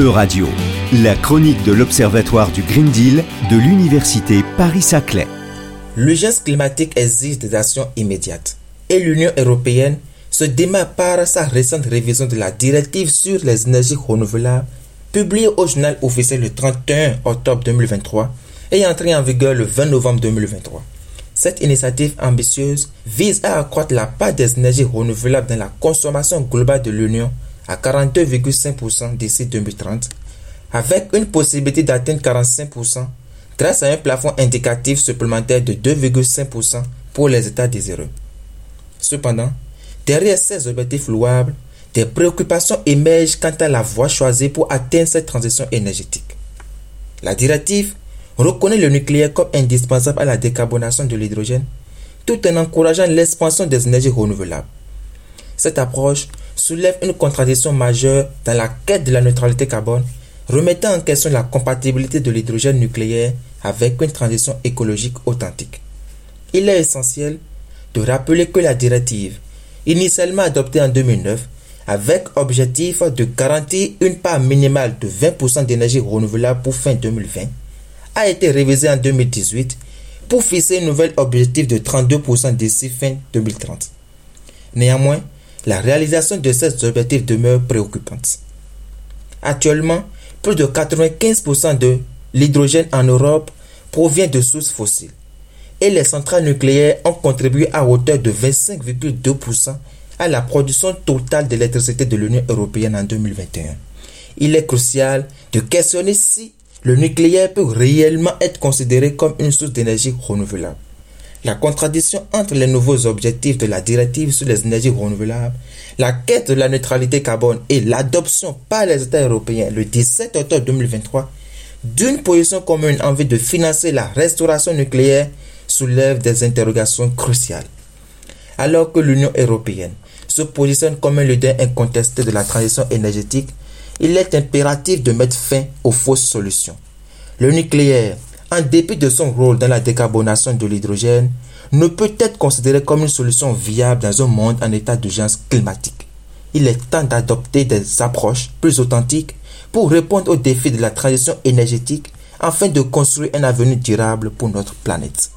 E-Radio, la chronique de l'Observatoire du Green Deal de l'Université Paris-Saclay. L'urgence climatique exige des actions immédiates et l'Union européenne se démarre par sa récente révision de la directive sur les énergies renouvelables publiée au journal officiel le 31 octobre 2023 et entrée en vigueur le 20 novembre 2023. Cette initiative ambitieuse vise à accroître la part des énergies renouvelables dans la consommation globale de l'Union à 42,5% d'ici 2030, avec une possibilité d'atteindre 45% grâce à un plafond indicatif supplémentaire de 2,5% pour les États désireux. Cependant, derrière ces objectifs louables, des préoccupations émergent quant à la voie choisie pour atteindre cette transition énergétique. La directive reconnaît le nucléaire comme indispensable à la décarbonation de l'hydrogène, tout en encourageant l'expansion des énergies renouvelables. Cette approche soulève une contradiction majeure dans la quête de la neutralité carbone, remettant en question la compatibilité de l'hydrogène nucléaire avec une transition écologique authentique. Il est essentiel de rappeler que la directive, initialement adoptée en 2009, avec objectif de garantir une part minimale de 20% d'énergie renouvelable pour fin 2020, a été révisée en 2018 pour fixer un nouvel objectif de 32% d'ici fin 2030. Néanmoins, la réalisation de ces objectifs demeure préoccupante. Actuellement, plus de 95% de l'hydrogène en Europe provient de sources fossiles et les centrales nucléaires ont contribué à hauteur de 25,2% à la production totale d'électricité de l'Union européenne en 2021. Il est crucial de questionner si le nucléaire peut réellement être considéré comme une source d'énergie renouvelable. La contradiction entre les nouveaux objectifs de la directive sur les énergies renouvelables, la quête de la neutralité carbone et l'adoption par les États européens le 17 octobre 2023 d'une position commune en vue de financer la restauration nucléaire soulève des interrogations cruciales. Alors que l'Union européenne se positionne comme un leader incontesté de la transition énergétique, il est impératif de mettre fin aux fausses solutions. Le nucléaire, en dépit de son rôle dans la décarbonation de l'hydrogène, ne peut être considéré comme une solution viable dans un monde en état d'urgence climatique. Il est temps d'adopter des approches plus authentiques pour répondre aux défis de la transition énergétique afin de construire un avenir durable pour notre planète.